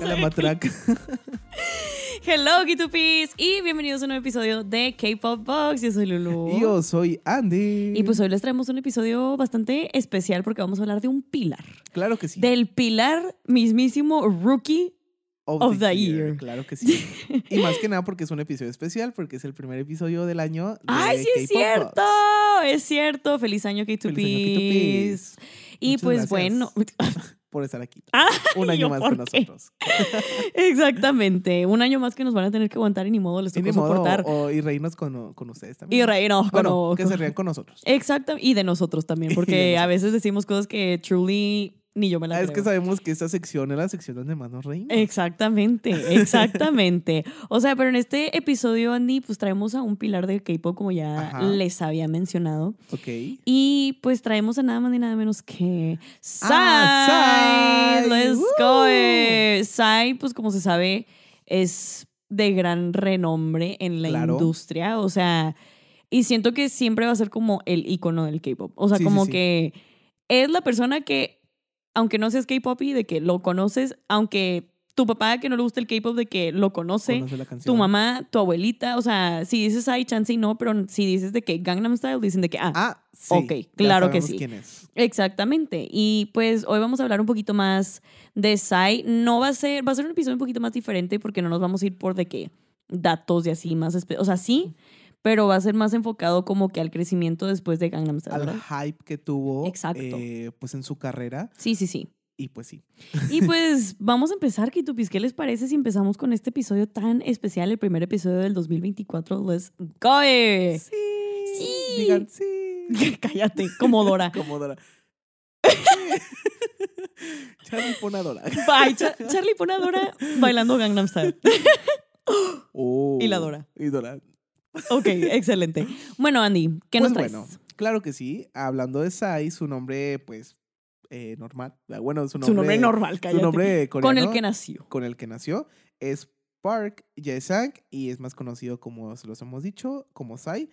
La matraca. Hello, K2Ps, y bienvenidos a un nuevo episodio de K-Pop Box. Yo soy Lulu. Y yo soy Andy. Y pues hoy les traemos un episodio bastante especial porque vamos a hablar de un pilar. Claro que sí. Del pilar mismísimo Rookie of the year. Claro que sí. y más que nada porque es un episodio especial, porque es el primer episodio del año. De ¡Ay, sí es cierto! Box. Es cierto. Feliz año Feliz año, K2Ps. K2Ps. Y Muchas pues gracias bueno, Por estar aquí. Ah, Un ¿yo año más con nosotros. exactamente. Un año más que nos van a tener que aguantar y ni modo les ni modo, soportar. o- y reírnos con, con ustedes también. Y reírnos con- Bueno, que con- se rían con nosotros. Exacto, y de nosotros también, porque a veces decimos cosas que truly ni yo me las Ah, es que sabemos que esta sección es la sección donde más nos reímos. Exactamente, exactamente. O sea, pero en este episodio, Andy, pues traemos a un pilar del K-pop, como ya Ajá. les había mencionado. Ok. Y pues traemos a nada más ni nada menos que Psy. Ah. Let's go. Psy, pues como se sabe, es de gran renombre en la Claro. industria. O sea, y siento que siempre va a ser como el icono del K-pop. O sea, Sí, sí, como sí. que es la persona que, aunque no seas K-pop y de que lo conoces, aunque tu papá que no le gusta el K-pop, de que lo conoce. Tu mamá, tu abuelita, o sea, si dices ay, chance y no, pero si dices de que Gangnam Style, dicen de que ah, Ah, sí. Ok, claro que sí. quién es. Exactamente. Y pues hoy vamos a hablar un poquito más de Psy. No va a ser, va a ser un episodio un poquito más diferente porque no nos vamos a ir por de qué datos y así más, o sea, sí, pero va a ser más enfocado como que al crecimiento después de Gangnam Style, Al ¿verdad? hype que tuvo Exacto. eh, pues en su carrera. Sí, sí, sí. Y pues sí. Y pues vamos a empezar, Kitupis. ¿Qué les parece si empezamos con este episodio tan especial, el primer episodio del 2024? Let's go. Sí. Sí. Digan sí. Cállate, como Dora. Como Dora. Charlie pon a Dora. Bye, Cha- Charlie pone a Dora bailando Gangnam Style. Oh, Y la Dora. Y Dora. Ok, excelente. Bueno, Andy, ¿qué Pues nos traes? bueno, claro que sí. Hablando de Sai, su nombre, pues, eh, normal. Bueno, su nombre, Su nombre normal, cállate. Su nombre Con coreano, el que nació. con el que nació es Park Jae-sang y es más conocido como se los hemos dicho, como Sai.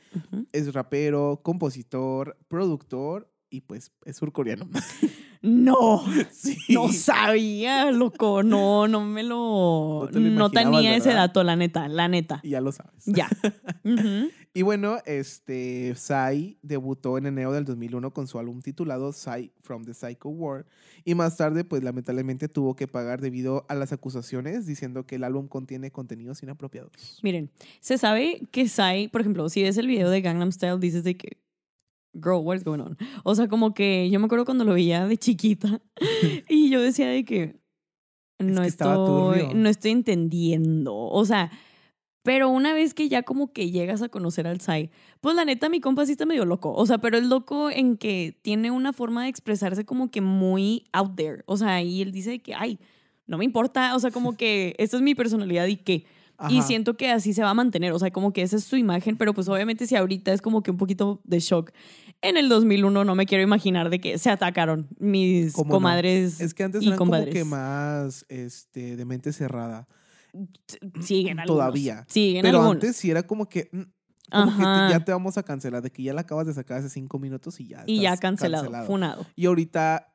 Es rapero, compositor, productor y pues es surcoreano. No, sí. no sabía, loco. No, no me lo. No lo tenía ese dato, la neta, la neta. Y ya lo sabes. Ya. Y bueno, este, Psy debutó en enero del 2001 con su álbum titulado Psy from the Psycho World y más tarde, pues lamentablemente tuvo que pagar debido a las acusaciones diciendo que el álbum contiene contenidos inapropiados. Miren, se sabe que Psy, por ejemplo, si ves el video de Gangnam Style, dices de que. Girl, what's going on? O sea, como que yo me acuerdo cuando lo veía de chiquita y yo decía de que no que estoy, no estoy entendiendo. O sea, pero una vez que ya como que llegas a conocer al Psy, pues la neta mi compa sí está medio loco. O sea, pero es loco en que tiene una forma de expresarse como que muy out there. O sea, y él dice de que, ay, no me importa. O sea, como que esta es mi personalidad y qué. Y siento que así se va a mantener, o sea, como que esa es su imagen, pero pues obviamente si ahorita es como que un poquito de shock. En el 2001 no me quiero imaginar de que se atacaron mis ¿Cómo no? comadres Es que antes y eran como compadres. que más este, de mente cerrada. Siguen algunos. Todavía. Siguen Pero algunos. antes sí era como que... mm, Como que te- Ajá. ya te vamos a cancelar, de que ya la acabas de sacar hace cinco minutos y ya. y ya estás cancelado, funado. Y ahorita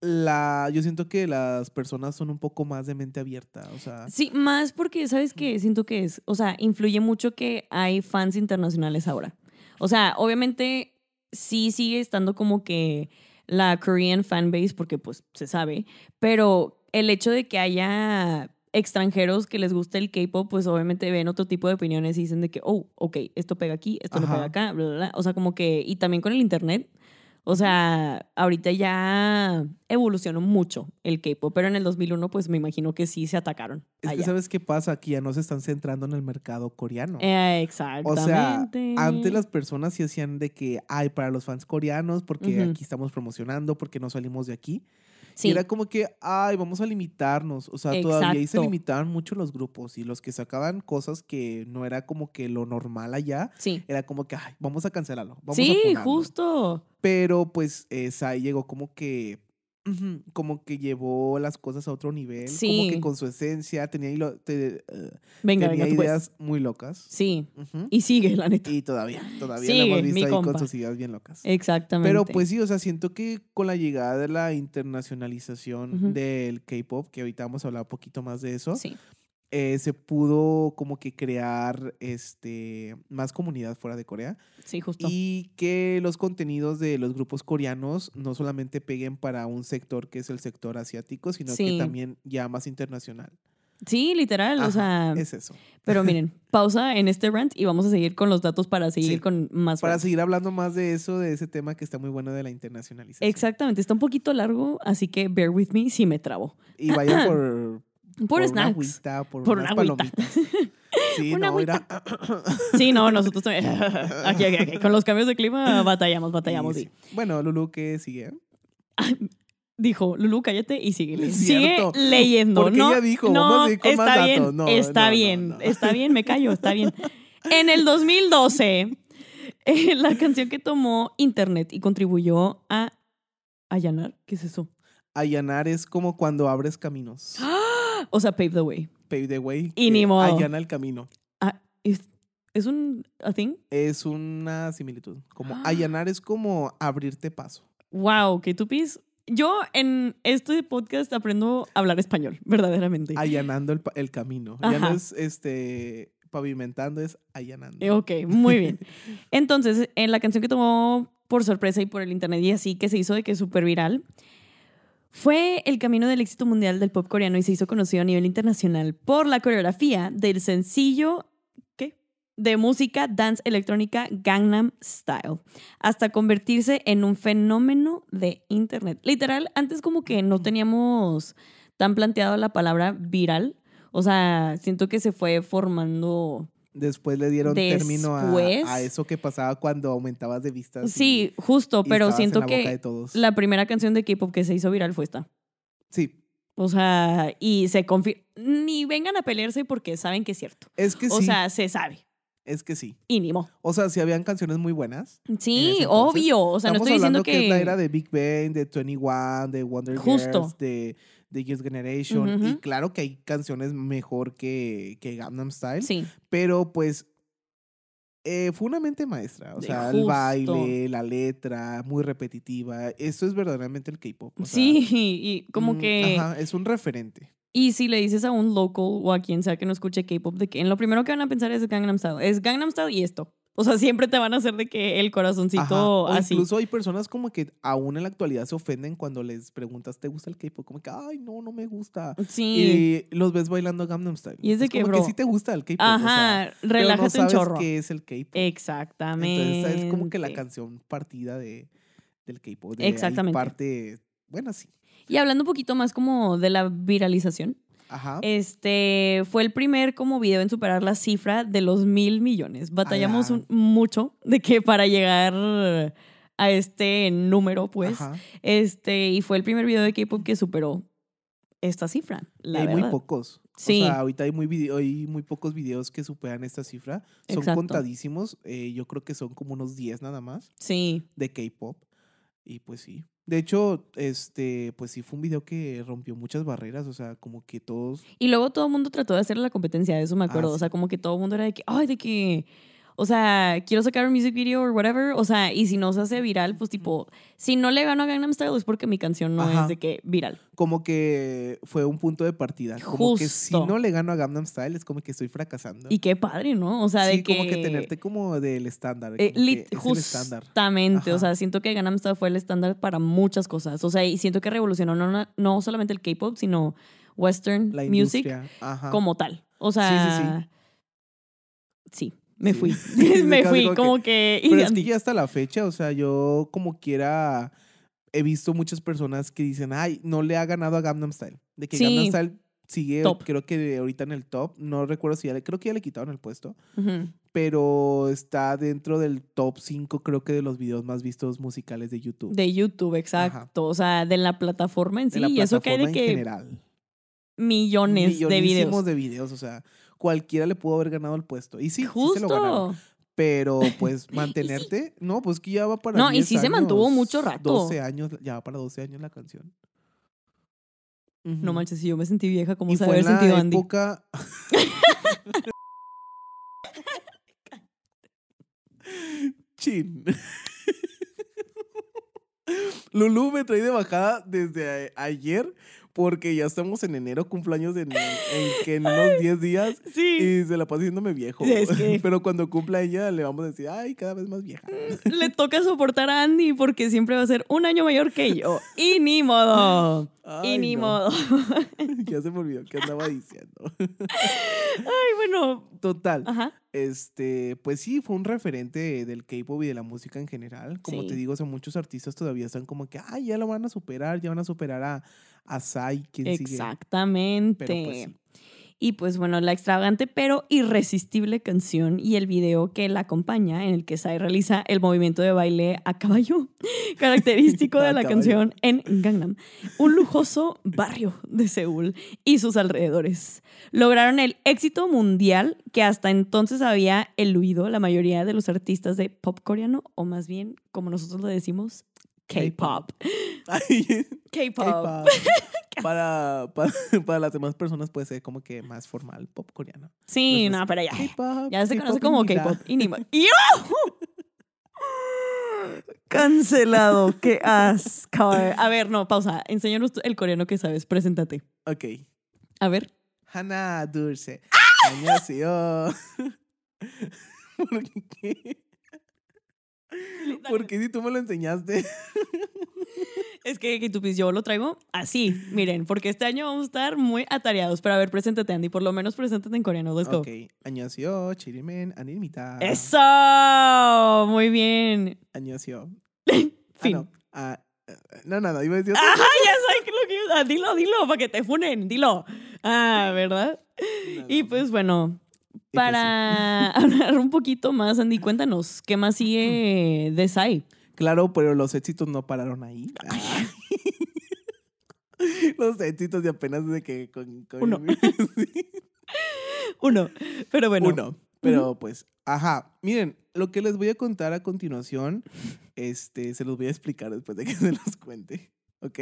la, yo siento que las personas son un poco más de mente abierta, o sea, Sí, más porque, ¿sabes qué? Siento que es, o sea, influye mucho que hay fans internacionales ahora. O sea, obviamente sí sigue estando como que la Korean fanbase, porque pues se sabe, pero el hecho de que haya extranjeros que les guste el K-pop, pues obviamente ven otro tipo de opiniones y dicen de que, oh, ok, esto pega aquí, esto no Ajá. pega acá, bla, bla, bla. O sea, como que, y también con el internet, o sea, ahorita ya evolucionó mucho el K-pop, pero en el 2001 pues me imagino que sí se atacaron. es que sabes qué pasa, aquí ya no se están centrando en el mercado coreano. Eh, O exactamente. sea, antes las personas sí hacían de que, ay, para los fans coreanos, porque aquí estamos promocionando, porque no salimos de aquí. Sí. Y era como que, ay, vamos a limitarnos. O sea, todavía ahí se limitaban mucho los grupos y los que sacaban cosas que no era como que lo normal allá, Sí. era como que, ay, vamos a cancelarlo. Vamos Sí, funarlo". justo. Pero pues esa llegó como que Como que llevó las cosas a otro nivel. Como Sí. que con su esencia tenía, hilo- te- eh, Venga, tenía venga, puedes. ideas muy locas. Sí. Y sigue, la neta. Y todavía, todavía Sigue, la hemos visto ahí compa. con sus ideas bien locas. Exactamente. Pero pues sí, o sea, siento que con la llegada de la internacionalización del K-pop, que ahorita vamos a hablar un poquito más de eso, Sí. Eh, se pudo como que crear este más comunidad fuera de Corea Sí, justo. y que los contenidos de los grupos coreanos no solamente peguen para un sector que es el sector asiático, sino que también ya más internacional. Sí, literal. o sea, es eso. pero miren, pausa en este rant y vamos a seguir con los datos para seguir Sí. con más Para seguir hablando más de eso, de ese tema que está muy bueno de la internacionalización. Exactamente, está un poquito largo, así que bear with me si me trabo. Y vayan por, Por, una snacks. agüita, por, Por unas una palomitas. Sí, Una no, mira. Sí, no, nosotros también. Aquí, aquí, aquí. Con los cambios de clima batallamos, batallamos. Sí. Bueno, Lulu, ¿qué sigue? Dijo, Lulu, cállate y sigue. Sigue leyendo. Porque no, ella dijo, no, vamos a ir con está más bien, datos. No, está no, bien, está bien, me callo, está bien. En el 2012, eh, la canción que tomó Internet y contribuyó a allanar, ¿qué es eso? Allanar es como cuando abres caminos. O sea, pave the way. Pave the way. Y ni modo. Allana el camino. Ah, ¿es, ¿Es un a thing? Es una similitud. Como Ah. allanar es como abrirte paso. Wow, que tú pis. Yo en este podcast aprendo a hablar español, verdaderamente. Allanando el, el camino. Ya no Ajá. es este pavimentando, es allanando. Eh, Ok, muy bien. Entonces, en la canción que tomó por sorpresa y por el internet y así, que se hizo de que es súper viral, fue el camino del éxito mundial del pop coreano y se hizo conocido a nivel internacional por la coreografía del sencillo, ¿qué? De música dance electrónica Gangnam Style, hasta convertirse en un fenómeno de internet. Literal, antes como que no teníamos tan planteado la palabra viral. O sea, siento que se fue formando Después le dieron término a, Después- a eso que pasaba cuando aumentabas de vistas. y- Sí, justo, y pero siento la que la primera canción de K-pop que se hizo viral fue esta. Sí, O sea, y se confirma. Ni vengan a pelearse porque saben que es cierto. es que O sí. sea, se sabe. es que sí. Y ni mo. O sea, si habían canciones muy buenas. Sí, obvio. O sea, no estoy diciendo que. que... es la era de Big Bang, de 21, de Wonder Justo. Girls, de, de Youth Generation. Y claro que hay canciones mejor que, que Gangnam Style. Sí, Pero pues eh, fue una mente maestra. O sea, el baile, la letra, muy repetitiva. Esto es verdaderamente el K-pop. sea, sí, y como mm, que. Ajá, es un referente. Y si le dices a un local o a quien sea que no escuche K-pop, de que en lo primero que van a pensar es Gangnam Style. Es Gangnam Style y esto. O sea, siempre te van a hacer de que el Ajá, corazoncito o así. incluso hay personas como que aún en la actualidad se ofenden cuando les preguntas, ¿te gusta el K-pop? Como que, ay, no, no me gusta. Sí. Y los ves bailando Gangnam Style. Y es de que, como bro, que sí te gusta el K-pop. o sea, Ajá, pero relájate no un sabes chorro. qué es el K-pop. Exactamente. Entonces, es como que la canción partida de, del K-pop. de ahí Exactamente. parte, bueno, sí. Y hablando un poquito más como de la viralización, Ajá. este fue el primer como video en superar la cifra de los mil millones. Batallamos un- mucho de que para llegar a este número, pues, Ajá. este, y fue el primer video de K-pop que superó esta cifra, la hay verdad. muy pocos. Sí. O sea, ahorita hay muy, video- hay muy pocos videos que superan esta cifra. Son Exacto. contadísimos. eh, yo creo que son como unos 10 nada más Sí, de K-pop. Y pues sí. De hecho, este, pues sí fue un video que rompió muchas barreras. O sea, como que todos. Y luego todo el mundo trató de hacerle la competencia, de eso me acuerdo. Ah, O sí. sea, como que todo el mundo era de que, ay, de que, o sea, quiero sacar un music video o whatever. O sea, y si no se hace viral, pues tipo, si no le gano a Gangnam Style es porque mi canción no Ajá. es de que viral. Como que fue un punto de partida. Como que si no le gano a Gangnam Style, es como que estoy fracasando. Y qué padre, ¿no? O sea, sí, de que. como que tenerte como del estándar. eh, lit- es justamente, o sea, siento que Gangnam Style fue el estándar para muchas cosas. O sea, y siento que revolucionó no, no solamente el K-pop, sino Western La music. Ajá. como tal. O Sí, sí, sea, sí, me Sí. fui. Me fui, como que- como que. Pero es que ya hasta la fecha, o sea, yo como quiera he visto muchas personas que dicen, ay, no le ha ganado a Gangnam Style. De que Sí. Gangnam Style sigue, Top. creo que ahorita en el top. No recuerdo si ya le, creo que ya le quitaron el puesto. Pero está dentro del top 5, creo que de los videos más vistos musicales de YouTube. De YouTube, exacto. O sea, de la plataforma en sí. de la y eso que hay de plataforma en que general. millones de videos. de videos, o sea, cualquiera le pudo haber ganado el puesto. Y sí, sí se lo ganaron. Justo. Pero pues mantenerte, no, pues que ya va para No, y 10 sí se mantuvo mucho rato. 12 años, ya va para 12 años la canción. No manches, si yo me sentí vieja, ¿cómo y se haber la sentido Andy? época... Chin. Lulu me trae de bajada desde ayer porque ya estamos en enero, cumpleaños en, en que en unos 10 días Sí. y se la pasa haciéndome viejo. Es que- Pero cuando cumpla ella le vamos a decir, ay, cada vez más vieja. Le toca soportar a Andy porque siempre va a ser un año mayor que yo. Y ni modo. y ni no. modo. ya se me olvidó qué andaba diciendo. Ay, bueno. Total. Ajá. Este, pues sí, fue un referente del K-pop y de la música en general. Como Sí. te digo, o sea, muchos artistas todavía están como que, ay, ya lo van a superar, ya van a superar a, a Psy, ¿quién sigue? Exactamente. Pero pues sí. Y pues bueno, la extravagante pero irresistible canción y el video que la acompaña, en el que Sai realiza el movimiento de baile a caballo, característico de la caballo. canción en Gangnam, un lujoso barrio de Seúl y sus alrededores. Lograron el éxito mundial que hasta entonces había eluido la mayoría de los artistas de pop coreano, o más bien, como nosotros lo decimos, K-pop. K-pop. Para, para, para, las demás personas puede ser como que más formal, pop coreano. Sí, no, pero ya. Ya se conoce como K-pop. Y ni Cancelado, qué asco. A ver, no, pausa. Enséñanos el coreano que sabes. Preséntate. Ok. A ver. Hana Dulce. ¡Ah! ¿Por qué? Porque si tú me lo enseñaste. Es que, que tú piensas, yo lo traigo así. Miren, porque este año vamos a estar muy atareados. Pero a ver, preséntate, Andy. Por lo menos preséntate en coreano. Let's go. Ok. 안녕하세요. 치리맨 아닙니다. ¡Eso! Muy bien. 안녕하세요. Fin. Ah, no. Ah, eh, no, nada, iba a decir. Ajá, ya sabes que lo que ah, Dilo, dilo, para que te funen. Dilo. Ah, ¿verdad? Nada. Y pues bueno, pues para hablar un poquito más, Andy, cuéntanos, ¿qué más sigue de Sai? Claro, pero los éxitos no pararon ahí. Ah. los éxitos de apenas de que con, con- Uno. Uno, pero bueno. Uno. Pero pues, ajá. Miren, lo que les voy a contar a continuación, este, se los voy a explicar después de que se los cuente. ¿Ok?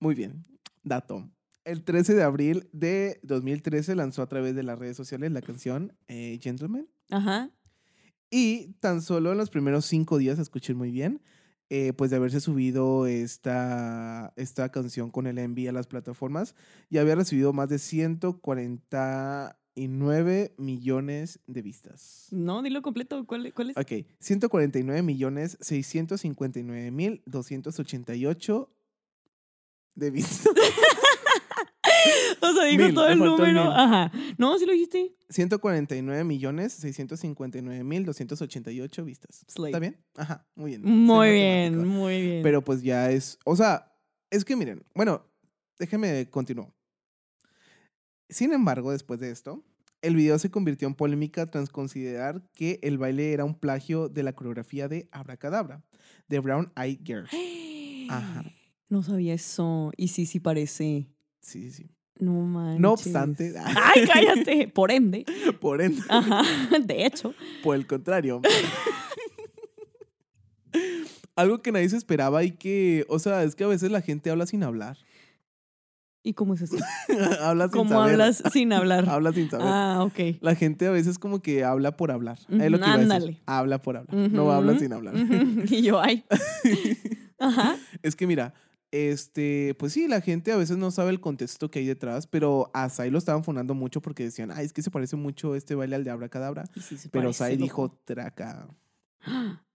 Muy bien. Dato. El 13 de abril de 2013 lanzó a través de las redes sociales la canción eh, Gentleman. Ajá. Y tan solo en los primeros cinco días, escuchen muy bien, eh, pues de haberse subido esta, esta canción con el envío a las plataformas, ya había recibido más de 149 millones de vistas. No, dilo completo. ¿Cuál, cuál es? Ok, 149 millones 659 mil 288 de vistas. O sea, dijo Mil, todo el número. Ajá. No, sí lo dijiste. 149 millones 659 mil 288 vistas. ¿Está bien? Ajá, muy bien. Muy bien, muy bien. Pero pues ya es, o sea, es que miren, bueno, déjenme continuar. Sin embargo, después de esto, el video se convirtió en polémica tras considerar que el baile era un plagio de la coreografía de Abracadabra, de Brown Eyed Girls. Ajá. No sabía eso. Y sí, sí parece. Sí, sí, sí. No manches. No obstante, Ay, cállate. Por ende. por, ende, Ajá. De hecho. por el contrario. Algo que nadie se esperaba y que, o sea, es que a veces la gente habla sin hablar. ¿Y cómo es eso? habla sin ¿Cómo saber. hablas sin hablar? Habla sin saber. Ah, ok. La gente a veces como que habla por hablar. Es lo que iba a decir. ándale. Habla por hablar. No habla sin hablar. Y yo, ay. Ajá. es que mira, este, pues sí, la gente a veces no sabe el contexto que hay detrás, pero a Sai lo estaban fundando mucho porque decían, ay, es que se parece mucho este baile al de Abracadabra. Sí Pero Sai dijo, traca.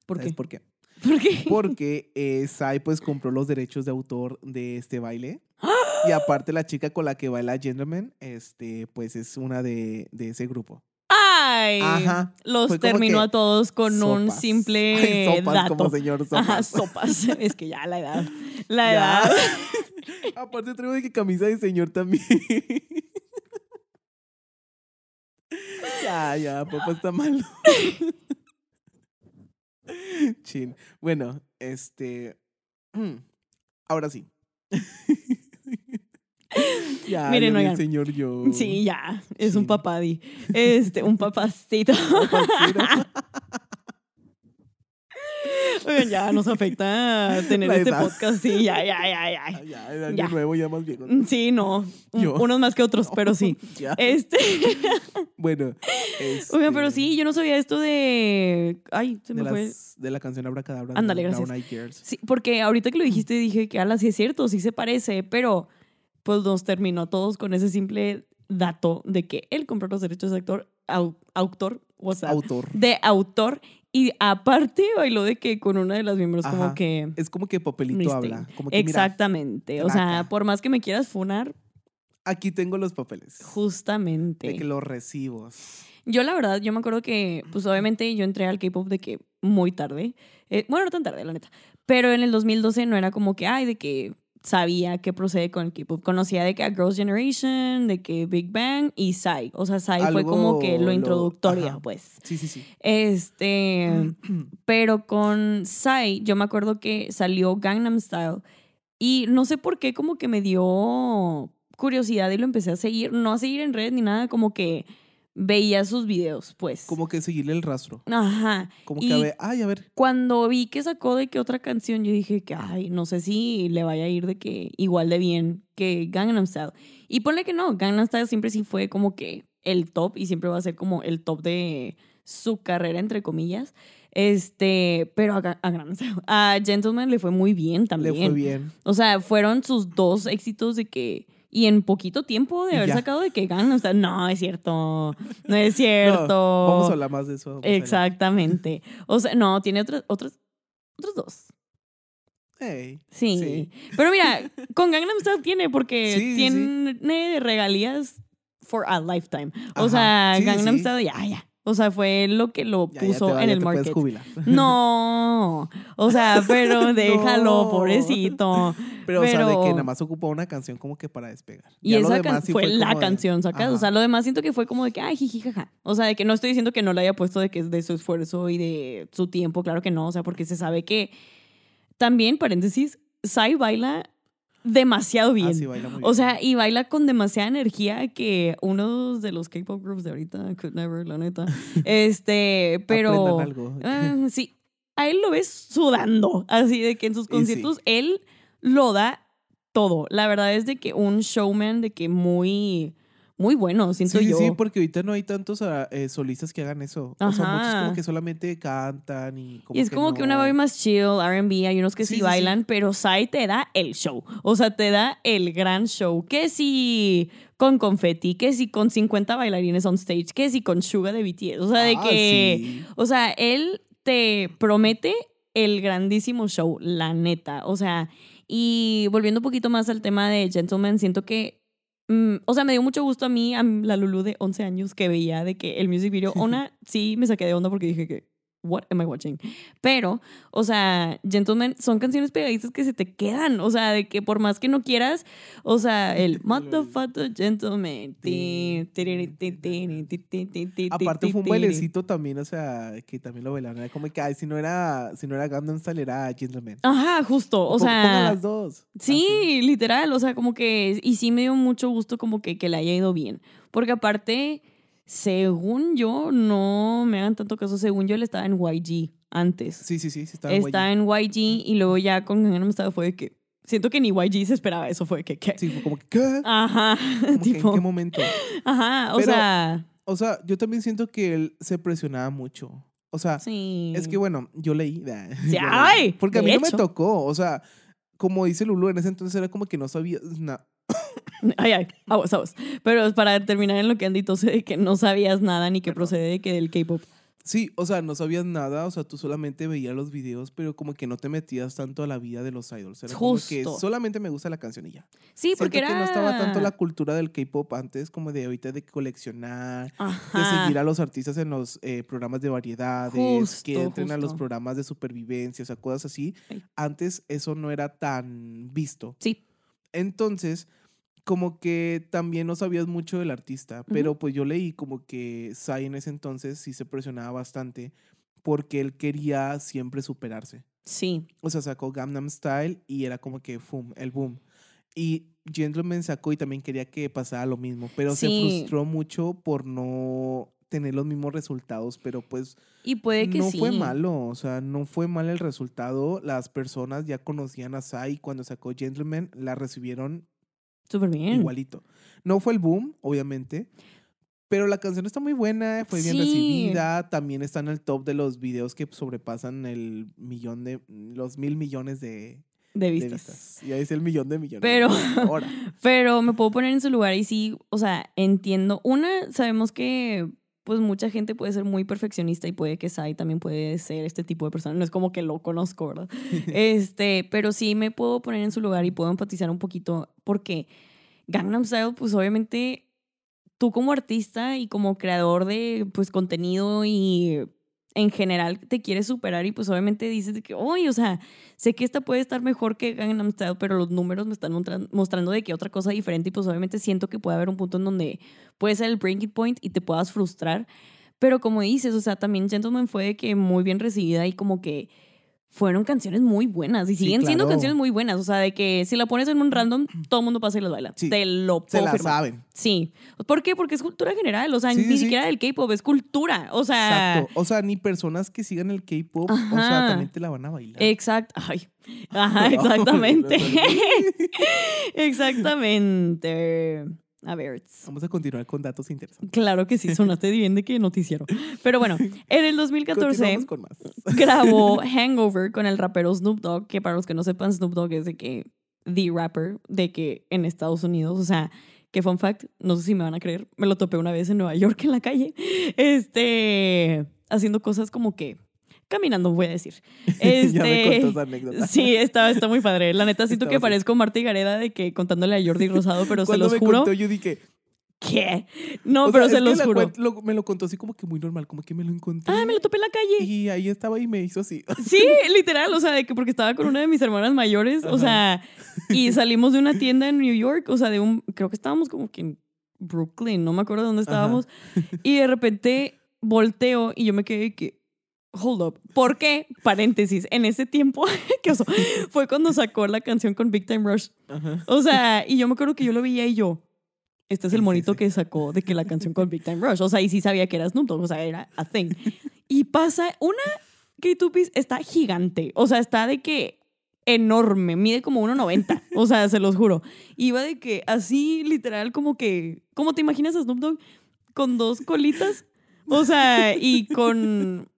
¿Por ¿Sabes qué? por qué? ¿Por qué? Porque eh, Sai pues compró los derechos de autor de este baile. Y aparte la chica con la que baila Gentleman, este, pues es una de, de ese grupo. ¡Ay! Ajá. Los terminó a todos con un simple Ay, sopas, dato. como señor sopas. Ajá, sopas. Es que ya la edad. La edad. Aparte traigo de que camisa de señor también. ya, ya, papá está malo. Chin. Bueno, este. Ahora sí. ya, Miren, oigan. señor yo. Sí, ya. Es un papadi. Este, un papacito. Papacito. Oigan, ya nos afecta tener La este edad. podcast. Sí, ya, ya, ya, ya. Ah, ya, año Ya. nuevo ya más. Mm, Sí, no. Yo. Unos más que otros, pero sí. Ya. Este. Bueno. este, Oigan, pero sí, yo no sabía esto de. Ay, se De, me fue. de la canción Abracadabra. Ándale, Brown gracias. Eyed Girls. Sí, porque ahorita que lo dijiste dije que, ala, sí es cierto, sí se parece, pero pues nos terminó a todos con ese simple dato de que él compró los derechos de actor, au- autor, o sea, Autor. de autor, y aparte bailó de que con una de las miembros como que... Es como que papelito habla. Como que, mira, Exactamente, o sea, por más que me quieras funar, aquí tengo los papeles. justamente. De que los recibos. Yo la verdad, yo me acuerdo que, pues obviamente yo entré al K-pop de que muy tarde. Eh, bueno, no tan tarde, la neta. Pero en el 2012 no era como que, ay, de que sabía que procede con el K-pop. Conocía de que a Girls' Generation, de que Big Bang y Psy. O sea, Psy fue como que lo lo- introductoria, ajá. pues. Sí, sí, sí. Este, pero con Psy, yo me acuerdo que salió Gangnam Style y no sé por qué como que me dio curiosidad y lo empecé a seguir, no a seguir en redes ni nada, como que veía sus videos, pues. Como que seguirle el rastro. Ajá. Como Y- que a ver, ay, a ver. Cuando vi que sacó de que otra canción, yo dije que, ay, no sé si le vaya a ir de que igual de bien que Gangnam Style. Y ponle que no, Gangnam Style siempre sí fue como que el top y siempre va a ser como el top de su carrera, entre comillas. Este, pero a, a a Gentleman le fue muy bien también. Le fue bien. O sea, fueron sus dos éxitos de que. Y en poquito tiempo de haber ya. sacado de que Gangnam Style. No, es cierto. No es cierto. No, vamos a hablar más de eso. Exactamente. O sea, no, tiene otras, otros, otros dos. Sí. Sí. Pero mira, con Gangnam Style tiene, porque Sí, sí, tiene regalías for a lifetime. O Ajá. sea, Gangnam. Style, ya, ya. O sea, fue lo que lo ya, ya puso te va, en ya el market. jubilar. No. O sea, pero déjalo, No. pobrecito. Pero, o sea, de que nada más ocupa una canción como que para despegar. Y Ya esa demás sí fue, la de- canción, ¿sacas? O sea, lo demás siento que fue como de que, ay, jiji, jaja. O sea, de que no estoy diciendo que no le haya puesto de que es de su esfuerzo y de su tiempo, claro que no. O sea, porque se sabe que también, paréntesis, Sai baila demasiado bien. Ah, sí, baila muy O bien. sea, y baila con demasiada energía que uno de los K-pop groups de ahorita could never, la neta. Este, pero. Algo. Ah, sí, a él lo ves sudando, así de que en sus sí. conciertos él lo da todo. La verdad es de que un showman de que muy, muy bueno, siento sí, sí, yo. sí, porque ahorita no hay tantos ah, eh, solistas que hagan eso. O sea, muchos Ajá. como que solamente cantan y como y es como que una vibe más chill, R&B, hay unos que sí, Sí, sí, sí. bailan, pero Sai te da el show. O sea, te da el gran show. Que si con confetti, que si con 50 bailarines on stage, que si con Suga de BTS. O sea, de Ah, que... sí. O sea, él te promete el grandísimo show, la neta. O sea, y volviendo un poquito más al tema de Gentleman, siento que. Mm, o sea, me dio mucho gusto a mí, a la Lulu de 11 años, que veía de que el music video. Una, sí me saqué de onda porque dije que. What am I watching? Pero, o sea, Gentleman son canciones pegadizas que se te quedan. O sea, de que por más que no quieras, o sea, el Motherfucker Gentleman. Aparte fue un bailecito también, o sea, que también lo bailaron. Como que, ay, si no era, si no era Gangnam Style, era Gentleman. Ajá, justo. O pongan sea, las dos. Sí, literal, o sea, como que, y sí me dio mucho gusto como que, que le haya ido bien, porque aparte, según yo, no me hagan tanto caso, según yo él estaba en YG antes. Sí, sí, sí, sí, estaba está en YG y luego ya con Gangnam Style fue de que, siento que ni YG se esperaba eso, fue de que, ¿qué? Sí, fue como que, ¿qué? Ajá, Como que, ¿En qué momento? ajá, o Pero- sea, O sea, yo también siento que él se presionaba mucho. O sea, sí. es que bueno, yo leí. Sí, yo leí, ay, porque a mí no me tocó. O sea, como dice Lulu, en ese entonces era como que no sabía nada. Ay, ay, aguas, aguas. Pero para terminar en lo que han dicho, de que no sabías nada ni que procede de que del K-pop. Sí, o sea, no sabías nada, o sea, tú solamente veías los videos, pero como que no te metías tanto a la vida de los idols. Era como que Justo. solamente me gusta la canción y ya. Sí, Siento porque era... que no estaba tanto la cultura del K-pop antes como de ahorita de coleccionar, de seguir a los artistas en los eh, programas de variedades, Justo, que entren a los justo. programas de supervivencia, o sea, cosas así. Ay. Antes eso no era tan visto. Sí. Entonces, como que también no sabías mucho del artista, pero pues yo leí como que Psy en ese entonces sí se presionaba bastante porque él quería siempre superarse. Sí. O sea, sacó Gangnam Style y era como que, ¡fum!, el boom. Y Gentleman sacó y también quería que pasara lo mismo, pero se frustró mucho por no tener los mismos resultados, pero pues Y puede que no sí. fue malo, o sea, no fue mal el resultado. Las personas ya conocían a Sai cuando sacó Gentleman, la recibieron Súper bien. igualito. No fue el boom, obviamente, pero la canción está muy buena, fue bien Sí. recibida, también está en el top de los videos que sobrepasan el millón de, los mil millones de, De de vistas. vistas. Ya es el millón de millones. Pero- Ahora. Pero me puedo poner en su lugar y sí, o sea, entiendo. Una, sabemos que pues mucha gente puede ser muy perfeccionista y puede que Sai también puede ser este tipo de persona. No es como que lo conozco, ¿verdad? este, pero sí me puedo poner en su lugar y puedo empatizar un poquito porque Gangnam Style, pues obviamente tú como artista y como creador de pues contenido y en general te quieres superar y pues obviamente dices que, oye, o sea, sé que esta puede estar mejor que Gangnam Style, pero los números me están mostra- mostrando de que otra cosa diferente y pues obviamente siento que puede haber un punto en donde puede ser el breaking point y te puedas frustrar. Pero como dices, o sea, también Gentleman fue que muy bien recibida y como que fueron canciones muy buenas y Sí, siguen siendo canciones muy buenas. O sea, de que si la pones en un random, todo el mundo pasa y las baila. Sí, Te lo Se la saben. Sí. ¿Por qué? Porque es cultura general. O sea, Sí, ni siquiera del K-pop, es cultura. O sea, Exacto. O sea, ni personas que sigan el K-pop, o sea, también te la van a bailar. Exacto. Ay. Ajá, exactamente. exactamente. A ver. Vamos a continuar con datos interesantes. Claro que sí, sonaste bien de que noticiero. Pero bueno, en el 2014 Continuamos con más. grabó Hangover con el rapero Snoop Dogg, que para los que no sepan, Snoop Dogg es de que the rapper de que en Estados Unidos, o sea, que fun fact, no sé si me van a creer, me lo topé una vez en Nueva York en la calle, este, haciendo cosas como que caminando, voy a decir. Este, ya me contó esa anécdota. Sí, está, está muy padre. La neta, siento Estaba que así. parezco Marta y Gareda de que contándole a Jordi Rosado, pero se los me juro. contó, yo dije, ¿Qué? No, o pero sea, se los juro. lo- me lo contó así como que muy normal, como que me lo encontré. Ah, me lo topé en la calle. Y ahí estaba y me hizo así. Sí, literal, o sea, de que porque estaba con una de mis hermanas mayores, o sea, y salimos de una tienda en New York, o sea, de un, creo que estábamos como que en Brooklyn, no me acuerdo dónde estábamos, y de repente volteo y yo me quedé que, hold up, ¿por qué? Paréntesis, en ese tiempo, qué oso, fue cuando sacó la canción con Big Time Rush, Ajá. o sea, y yo me acuerdo que yo lo veía y yo, este es el Sí, sí, monito sí. que sacó de que la canción con Big Time Rush, o sea, y sí sabía que era Snoop Dogg, o sea, era a thing. Y pasa una K2Pis está gigante, o sea, está de que enorme, mide como 1.90, o sea, se los juro. Iba de que así, literal, como que, ¿cómo te imaginas a Snoop Dogg? Con dos colitas, o sea, y con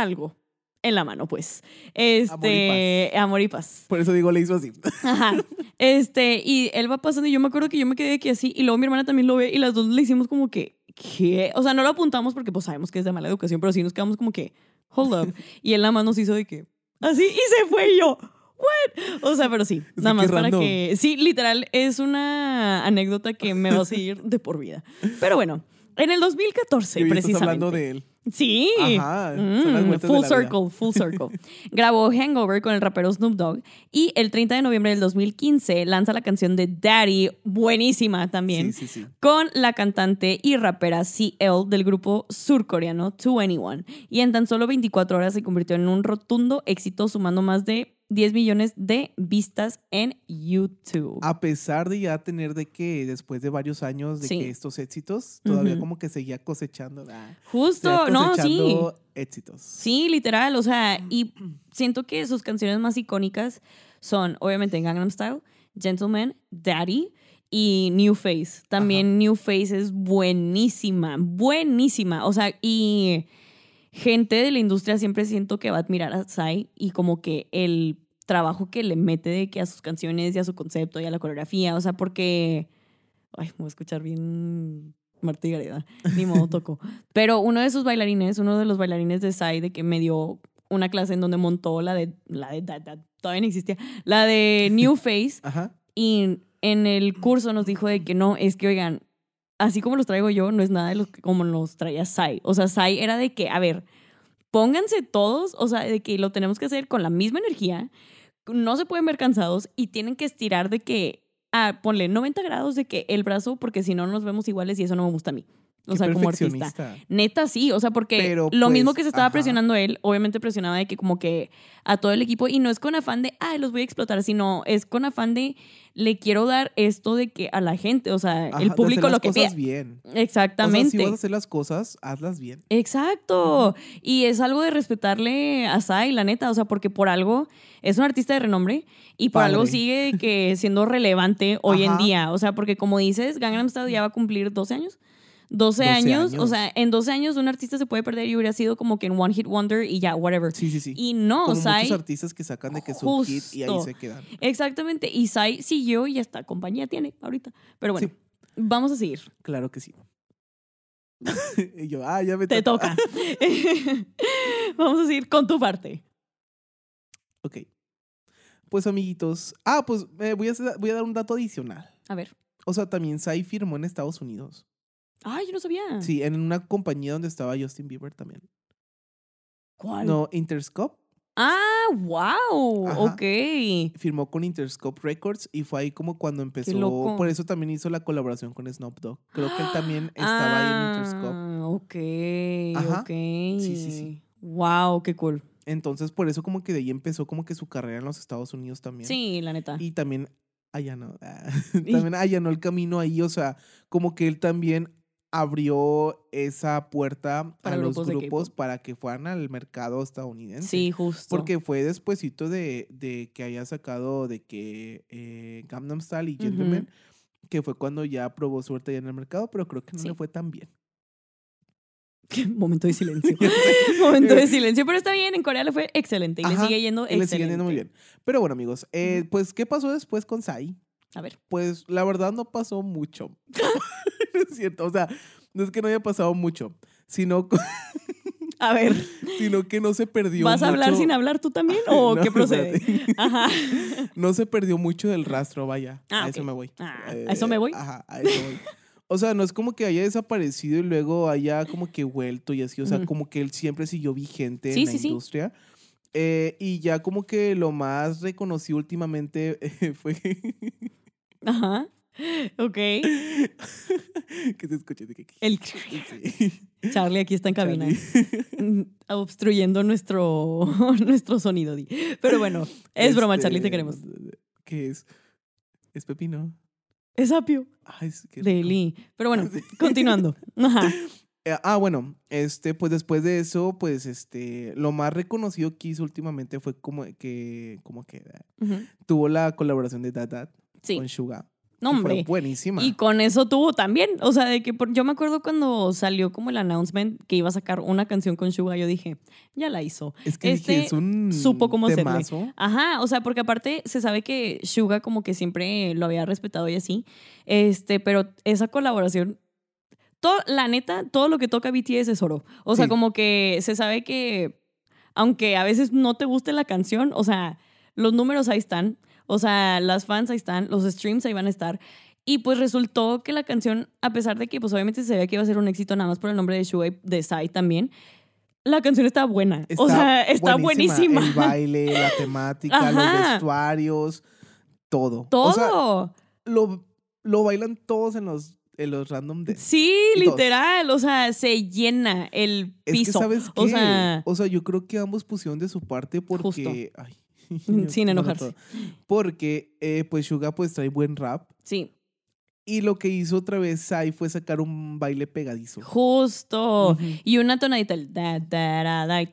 algo en la mano, pues. Este, amor y paz. Por eso digo, le hizo así. Ajá. Este, y él va pasando y yo me acuerdo que yo me quedé aquí así y luego mi hermana también lo ve y las dos le hicimos como que, ¿qué? O sea, no lo apuntamos porque pues sabemos que es de mala educación, pero sí nos quedamos como que, hold up. Y él nada más nos hizo de que, así, y se fue y yo, what? O sea, pero sí, Es nada más para que, sí, literal, es una anécdota que me va a seguir de por vida. Pero bueno, en el 2014, y hoy estás precisamente. hablando de él. Sí. Ajá, Mm, full vida. circle, full circle. Grabó Hangover con el rapero Snoop Dogg y el 30 de noviembre del 2015 lanza la canción de Daddy, buenísima también, Sí, sí, sí. con la cantante y rapera CL del grupo surcoreano 2NE1. Y en tan solo 24 horas se convirtió en un rotundo éxito, sumando más de 10 millones de vistas en YouTube. A pesar de ya tener de que después de varios años de Sí. que estos éxitos, todavía como que seguía cosechando. ah, Justo, seguía no, sí. cosechando éxitos. Sí, literal, o sea, y siento que sus canciones más icónicas son obviamente Gangnam Style, Gentleman, Daddy y New Face. También New Face es buenísima, buenísima. O sea, y gente de la industria siempre siento que va a admirar a Psy y como que el trabajo que le mete de que a sus canciones y a su concepto y a la coreografía, o sea, porque ay, me voy a escuchar bien Marta y Gareda, ni modo toco. Pero uno de sus bailarines, uno de los bailarines de Psy de que me dio una clase en donde montó la de la de da- da- todavía no existía, la de New Face Ajá. y en el curso nos dijo de que no, es que oigan, así como los traigo yo, no es nada de lo que, como los traía Sai. O sea, Sai era de que, a ver, pónganse todos, o sea, de que lo tenemos que hacer con la misma energía, no se pueden ver cansados y tienen que estirar de que, ah, ponle 90 grados de que el brazo, porque si no nos vemos iguales y eso no me gusta a mí. Qué O sea, como artista. Neta, sí, o sea, porque Pero, lo pues, mismo que se estaba ajá. presionando él, obviamente presionaba de que como que a todo el equipo, y no es con afán de, ay, los voy a explotar, sino es con afán de, le quiero dar esto de que a la gente, o sea, Ajá, el de público hacer lo las que cosas bien. Exactamente. O sea, si vas a hacer las cosas, hazlas bien. Exacto. Y es algo de respetarle a Sai, la neta, o sea, porque por algo es un artista de renombre y por Padre. algo sigue que siendo relevante hoy en día. O sea, porque como dices, Gangnam Style ya va a cumplir 12 años. 12, 12 años, o sea, en 12 años un artista se puede perder y hubiera sido como que en One Hit Wonder y ya, whatever. Sí, sí, sí. Y no, Como Sai. muchos artistas que sacan de que su hit y ahí se quedan. Exactamente. Y Sai siguió y hasta compañía tiene ahorita. Pero bueno, Sí. vamos a seguir. Claro que sí. y yo, ah, ya me Te toca. vamos a seguir con tu parte. Ok. Pues, amiguitos. Ah, pues eh, voy, a, voy a dar un dato adicional. A ver. O sea, también Sai firmó en Estados Unidos. Ay, yo no sabía. Sí, en una compañía donde estaba Justin Bieber también. ¿Cuál? No, Interscope. Ah, wow. Ajá. Ok. Firmó con Interscope Records y fue ahí como cuando empezó. loco. Por eso también hizo la colaboración con Snoop Dogg. Creo que él también estaba ahí en Interscope. Ah, ok, Ajá. ok. Sí, sí, sí. Wow, qué cool. Entonces, por eso como que de ahí empezó como que su carrera en los Estados Unidos también. Sí, la neta. Y también allanó, también allanó el camino ahí, o sea, como que él también abrió esa puerta Para a los grupos para que fueran al mercado estadounidense. Sí, justo. Porque fue despuesito de, de que haya sacado de que eh, Gangnam Style y. Gentleman, que fue cuando ya probó suerte ya en el mercado, pero creo que no Sí. le fue tan bien. Momento de silencio. Momento de silencio. Pero está bien, en Corea le fue excelente y le sigue yendo Y le excelente. siguen yendo muy bien. Pero bueno, amigos, eh, pues, ¿qué pasó después con Sai? A ver. Pues la verdad no pasó mucho. No es cierto, o sea, no es que no haya pasado mucho, sino, A ver. sino que no se perdió ¿Vas a hablar sin hablar tú también o No, qué procede? Ajá. No se perdió mucho del rastro, vaya. Ah, a eso me voy. Ah, Eh, ¿a eso me voy? Ajá, a eso voy. O sea, no es como que haya desaparecido y luego haya como que vuelto y así. O sea, como que él siempre siguió vigente Sí, en la sí, sí. industria. Eh, y ya como que lo más reconocido últimamente eh, fue Ajá. Ok. que se escuche de que... El Sí. Charlie aquí está en cabina. Mm, obstruyendo nuestro, nuestro sonido. Pero bueno, es broma, Este, Charlie, te queremos. ¿Qué es? Es pepino. Es apio Ay, es que de. Lee. Pero bueno, continuando. Ajá. Eh, ah, bueno, este, pues después de eso, pues este, lo más reconocido que hizo últimamente fue como que, como que tuvo la colaboración de Dad Dad Sí. con Suga. No, fue buenísima. Y con eso tuvo también. O sea, de que por- yo me acuerdo cuando salió como el announcement que iba a sacar una canción con Suga, yo dije, ya la hizo. es que este dije, es un supo cómo hacerle. Ajá, o sea, porque aparte se sabe que Suga como que siempre lo había respetado y así. Este, pero esa colaboración. Todo, la neta, todo lo que toca BTS es oro. O sea, Sí. como que se sabe que, aunque a veces no te guste la canción, o sea, los números ahí están. O sea, las fans ahí están, los streams ahí van a estar. Y pues resultó que la canción, a pesar de que pues obviamente se sabía que iba a ser un éxito nada más por el nombre de y de Psy también, la canción está buena. o sea, está buenísima. El baile, la temática, Ajá. los vestuarios, todo. Todo. O sea, lo, lo bailan todos en los, en los random dance. Sí, literal. O sea, se llena el Es que, piso. ¿sabes qué? O sea, O sea, yo creo que ambos pusieron de su parte porque... Ay, Sin enojarse. Porque, eh, pues, Suga pues trae buen rap. sí, Y lo que hizo otra vez Sai fue sacar un baile pegadizo. justo. Y una tonadita, that, I like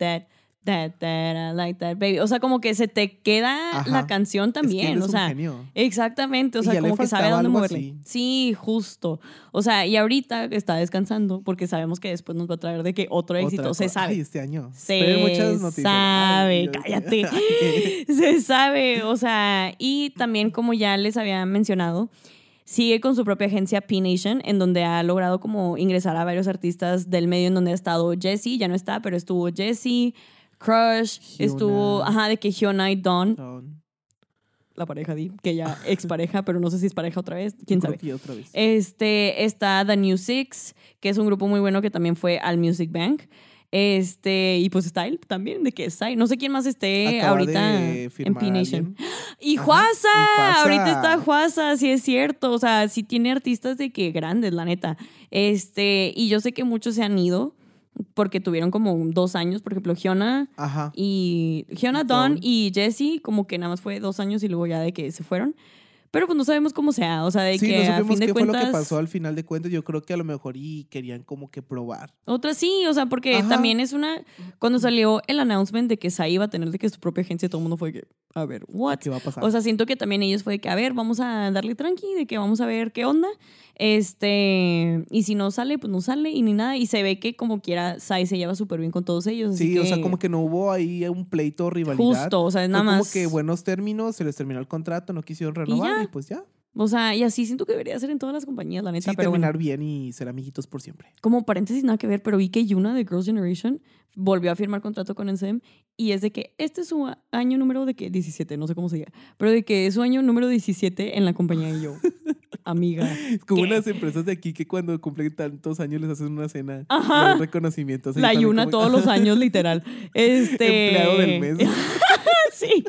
that, that, that, I like that, baby. O sea, como que se te queda Ajá. la canción Es que también. es o un sea. Exactamente, o sea, como que sabe a dónde moverle. así. Sí, justo. O sea, y ahorita está descansando porque sabemos que después nos va a traer de que otro éxito, Otra se sabe. Ay, este año. Se Esperen muchas noticias. sabe, Ay, cállate. Ay, Se sabe, o sea, y también como ya les había mencionado, sigue con su propia agencia P-Nation, en donde ha logrado como ingresar a varios artistas del medio en donde ha estado Jessie, ya no está, pero estuvo Jessie, Crush, Hyuna. estuvo, ajá, de que Hyuna y Son- la pareja di, que ya expareja, pero no sé si es pareja otra vez, quién sabe. que otra vez. Este, está The New Six, que es un grupo muy bueno que también fue al Music Bank. Este, y pues Style también, de que Style. No sé quién más esté Acaba ahorita de en firmar P a Nation. alguien. Y Ajá, Juasa, y Juasa. ahorita está Juasa, sí es cierto. O sea, sí tiene artistas de que grandes, la neta. Este, y yo sé que muchos se han ido porque tuvieron como dos años. Por ejemplo, Giona Ajá. y Giona Dawn. Dawn y Jessie, como que nada más fue dos años y luego ya de que se fueron. Pero pues no sabemos cómo sea. O sea, de Sí, que no a fin de qué cuentas. fue lo que pasó al final de cuentas. Yo creo que a lo mejor y querían como que probar. Otra sí, o sea, porque Ajá. también es una. Cuando salió el announcement de que Sai iba a tener de que su propia agencia, todo el mundo fue que, a ver, what? ¿Qué va a pasar? O sea, siento que también ellos fue de que, a ver, vamos a darle tranqui, de que vamos a ver qué onda. Este, y si no sale, pues no sale y ni nada. Y se ve que como quiera, Sai se lleva súper bien con todos ellos. así sí, o sea, como que no hubo ahí un pleito o rivalidad. Justo, o sea, es Fue nada como más. que buenos términos, se les terminó el contrato, no quisieron renovar y, pues ya. O sea, y así siento que debería ser en todas las compañías, la neta. Sí, pero bueno. terminar bien y ser amiguitos por siempre. como paréntesis, nada que ver, pero vi que Yuna de Girls' Generation volvió a firmar contrato con NSM y es de que este es su año número de que 17, no sé cómo se diga, pero de que es su año número 17 en la compañía y yo, amiga. Es como ¿Qué? unas empresas de aquí que cuando cumplen tantos años les hacen una cena Ajá. de reconocimiento. así La también Yuna como- todos los años, literal. Este... Empleado del mes. sí.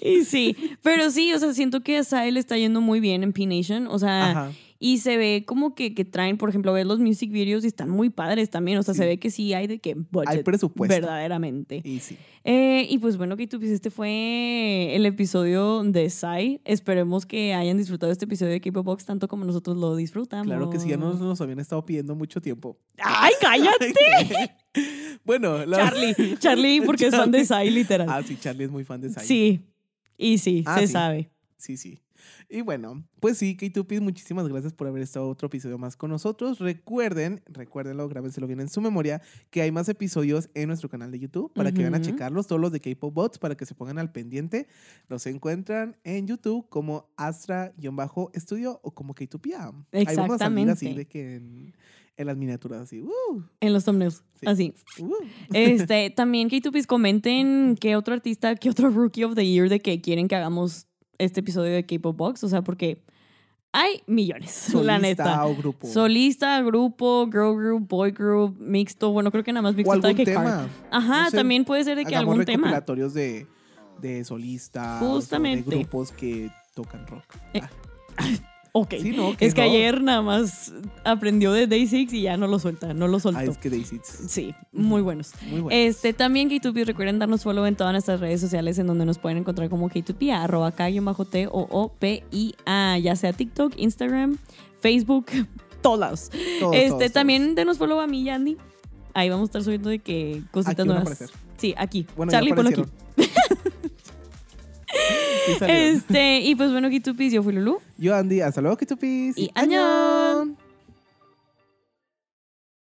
Y sí, pero sí, o sea, siento que a Sai le está yendo muy bien en P-Nation, o sea, Ajá. Y se ve como que, que traen, por ejemplo, ves los music videos y están muy padres también, o sea, Sí. se ve que sí hay de que budget. Hay presupuesto. Verdaderamente. Y sí. Eh, y pues bueno, que tú este fue el episodio de Sai. Esperemos que hayan disfrutado este episodio de K-Pop Box tanto como nosotros lo disfrutamos. Claro que sí, ya nos, nos habían estado pidiendo mucho tiempo. ¡Ay, cállate! bueno, la... Charlie, Charlie, porque es fan de Sai, literal. Ah, sí, Charlie es muy fan de Sai. sí, y sí, Ah, se sí. sabe. Sí, sí. Y bueno, pues sí, K2P, muchísimas gracias por haber estado otro episodio más con nosotros. Recuerden, recuérdenlo, grábenselo bien en su memoria, que hay más episodios en nuestro canal de YouTube para que vayan a checarlos, todos los de K-Pop Bots, para que se pongan al pendiente. Los encuentran en YouTube como Astra-Estudio o como K2P. Ahí vamos a salir así Exactamente. de que en, en las miniaturas, así. Uh, En los thumbnails, Sí. así. uh. Este, también K2Ps comenten qué otro artista, qué otro Rookie of the Year de que quieren que hagamos este episodio de K-Pop Box, o sea, porque hay millones, la Solista neta. o grupo. Solista, grupo, girl group, boy group, mixto. Bueno, creo que nada más o mixto está de algún que card. tema. Ajá, No sé, también puede ser de que algún tema. recopilatorios de, de solistas o Justamente. de grupos que tocan rock. Eh, Ah, Ok. sí, no, es que no. ayer nada más aprendió de Day Six y ya no lo suelta, no lo soltó. Ah, es que Daisy. Sí, muy buenos. Muy bueno. Este, también K2P, recuerden darnos follow en todas nuestras redes sociales en donde nos pueden encontrar como K2P, arroba K-T o O P I A, ya sea TikTok, Instagram, Facebook, todos. Todos, este, todos, también denos follow a mí, Yandy. Ahí vamos a estar subiendo de que cositas Aquí nuevas. Sí, aquí. Bueno, Charlie, ponlo aquí. Sí. Este, y pues bueno, K2P, yo fui Lulu. Yo, Andy, hasta luego, Kitupis. Y ¡añón!